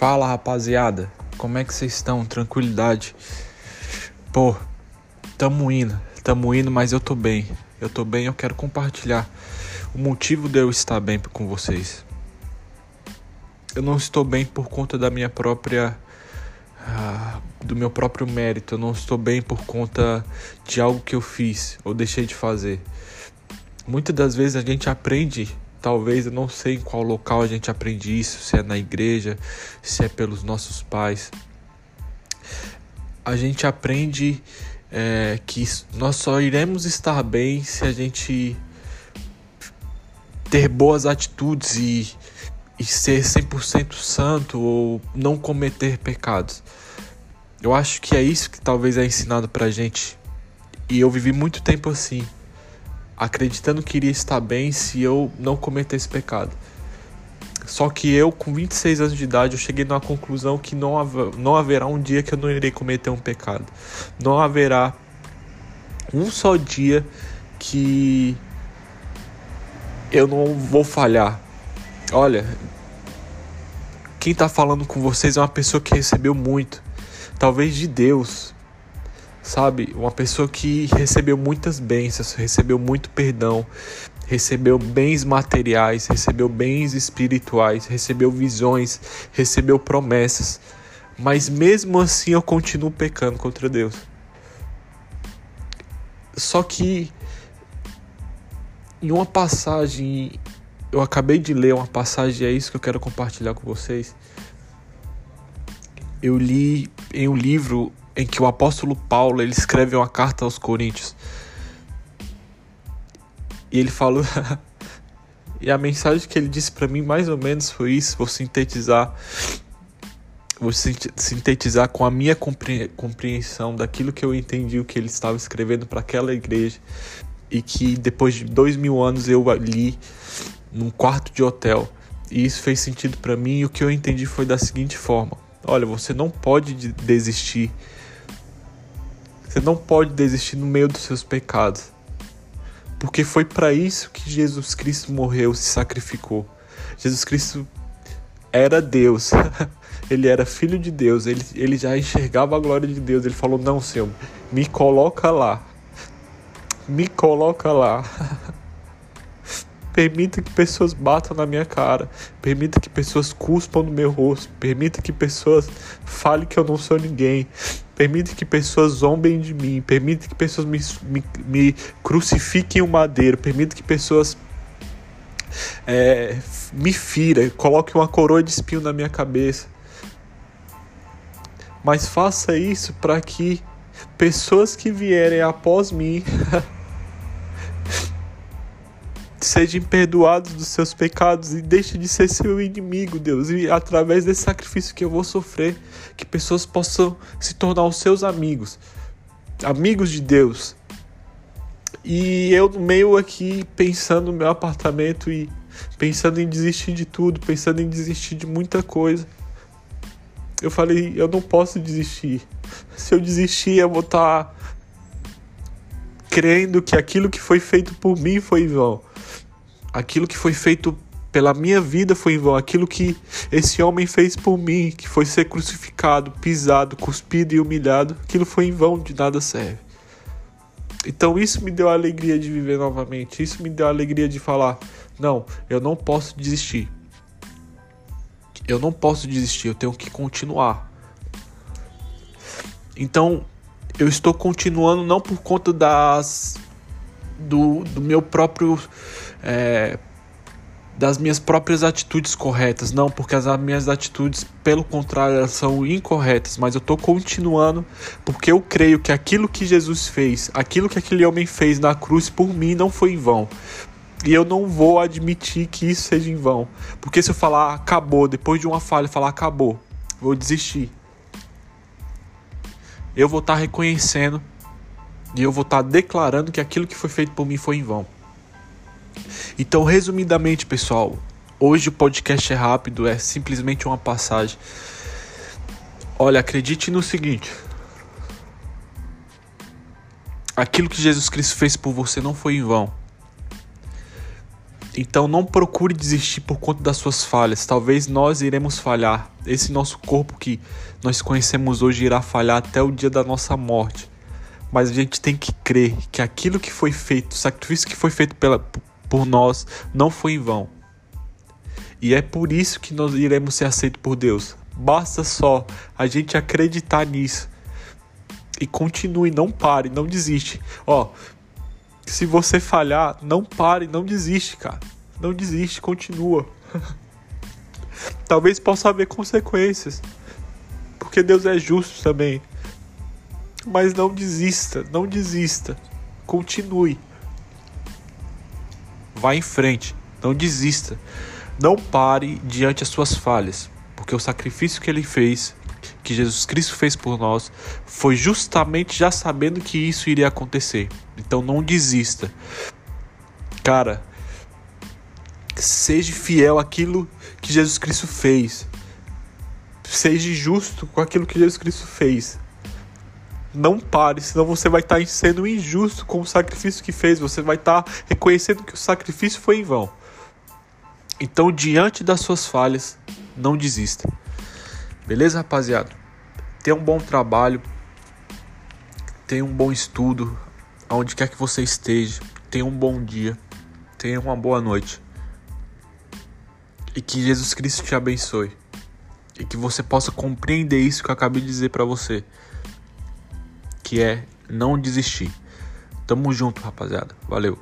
Fala rapaziada, como é que vocês estão? Tranquilidade? Pô, tamo indo, tamo indo, mas eu tô bem. Eu tô bem, eu quero compartilhar o motivo de eu estar bem com vocês. Eu não estou bem por conta da minha própria. Ah, do meu próprio mérito. Eu não estou bem por conta de algo que eu fiz ou deixei de fazer. Muitas das vezes a gente aprende Talvez eu não sei em qual local a gente aprende isso, se é na igreja, se é pelos nossos pais. A gente aprende é, que nós só iremos estar bem se a gente ter boas atitudes e, e ser 100% santo ou não cometer pecados. Eu acho que é isso que talvez é ensinado pra gente. E eu vivi muito tempo assim acreditando que iria estar bem se eu não cometesse pecado. Só que eu, com 26 anos de idade, eu cheguei numa conclusão que não, haver, não haverá um dia que eu não irei cometer um pecado. Não haverá um só dia que eu não vou falhar. Olha, quem está falando com vocês é uma pessoa que recebeu muito, talvez de Deus, sabe? Uma pessoa que recebeu muitas bênçãos, recebeu muito perdão, recebeu bens materiais, recebeu bens espirituais, recebeu visões, recebeu promessas. Mas mesmo assim eu continuo pecando contra Deus. Só que em uma passagem, eu acabei de ler uma passagem, é isso que eu quero compartilhar com vocês. Eu li em um livro em que o apóstolo Paulo ele escreve uma carta aos Coríntios. E ele falou e a mensagem que ele disse para mim mais ou menos foi isso, vou sintetizar vou sintetizar com a minha compreensão daquilo que eu entendi o que ele estava escrevendo para aquela igreja e que depois de dois mil anos eu li num quarto de hotel e isso fez sentido para mim e o que eu entendi foi da seguinte forma olha você não pode desistir você não pode desistir no meio dos seus pecados. Porque foi para isso que Jesus Cristo morreu, se sacrificou. Jesus Cristo era Deus. ele era filho de Deus. Ele, ele já enxergava a glória de Deus. Ele falou: Não, Senhor, me coloca lá. Me coloca lá. Permita que pessoas batam na minha cara. Permita que pessoas cuspam no meu rosto. Permita que pessoas falem que eu não sou ninguém. Permita que pessoas zombem de mim. Permita que pessoas me, me, me crucifiquem o madeiro. Permita que pessoas é, me fira, coloque uma coroa de espinho na minha cabeça. Mas faça isso para que pessoas que vierem após mim sejam perdoados dos seus pecados e deixe de ser seu inimigo, Deus. E através desse sacrifício que eu vou sofrer, que pessoas possam se tornar os seus amigos, amigos de Deus. E eu no meio aqui pensando no meu apartamento e pensando em desistir de tudo, pensando em desistir de muita coisa. Eu falei, eu não posso desistir. Se eu desistir, eu vou estar tá crendo que aquilo que foi feito por mim foi vão aquilo que foi feito pela minha vida foi em vão. Aquilo que esse homem fez por mim, que foi ser crucificado, pisado, cuspido e humilhado, aquilo foi em vão, de nada serve. Então isso me deu a alegria de viver novamente. Isso me deu a alegria de falar: não, eu não posso desistir. Eu não posso desistir, eu tenho que continuar. Então eu estou continuando não por conta das do, do meu próprio. É, das minhas próprias atitudes corretas, não, porque as minhas atitudes, pelo contrário, elas são incorretas, mas eu estou continuando porque eu creio que aquilo que Jesus fez, aquilo que aquele homem fez na cruz por mim não foi em vão. E eu não vou admitir que isso seja em vão, porque se eu falar acabou, depois de uma falha, falar acabou, vou desistir. Eu vou estar tá reconhecendo e eu vou estar declarando que aquilo que foi feito por mim foi em vão. Então, resumidamente, pessoal, hoje o podcast é rápido, é simplesmente uma passagem. Olha, acredite no seguinte: aquilo que Jesus Cristo fez por você não foi em vão. Então não procure desistir por conta das suas falhas. Talvez nós iremos falhar. Esse nosso corpo que nós conhecemos hoje irá falhar até o dia da nossa morte. Mas a gente tem que crer que aquilo que foi feito, o sacrifício que foi feito pela, por nós, não foi em vão. E é por isso que nós iremos ser aceitos por Deus. Basta só a gente acreditar nisso. E continue, não pare, não desiste. Ó, se você falhar, não pare, não desiste, cara. Não desiste, continua. Talvez possa haver consequências. Porque Deus é justo também. Mas não desista, não desista. Continue. Vá em frente, não desista. Não pare diante das suas falhas, porque o sacrifício que ele fez, que Jesus Cristo fez por nós, foi justamente já sabendo que isso iria acontecer. Então não desista. Cara, seja fiel àquilo que Jesus Cristo fez. Seja justo com aquilo que Jesus Cristo fez. Não pare, senão você vai estar sendo injusto com o sacrifício que fez. Você vai estar reconhecendo que o sacrifício foi em vão. Então, diante das suas falhas, não desista. Beleza, rapaziada? Tenha um bom trabalho. Tenha um bom estudo. Aonde quer que você esteja. Tenha um bom dia. Tenha uma boa noite. E que Jesus Cristo te abençoe. E que você possa compreender isso que eu acabei de dizer para você. Que é não desistir. Tamo junto, rapaziada. Valeu.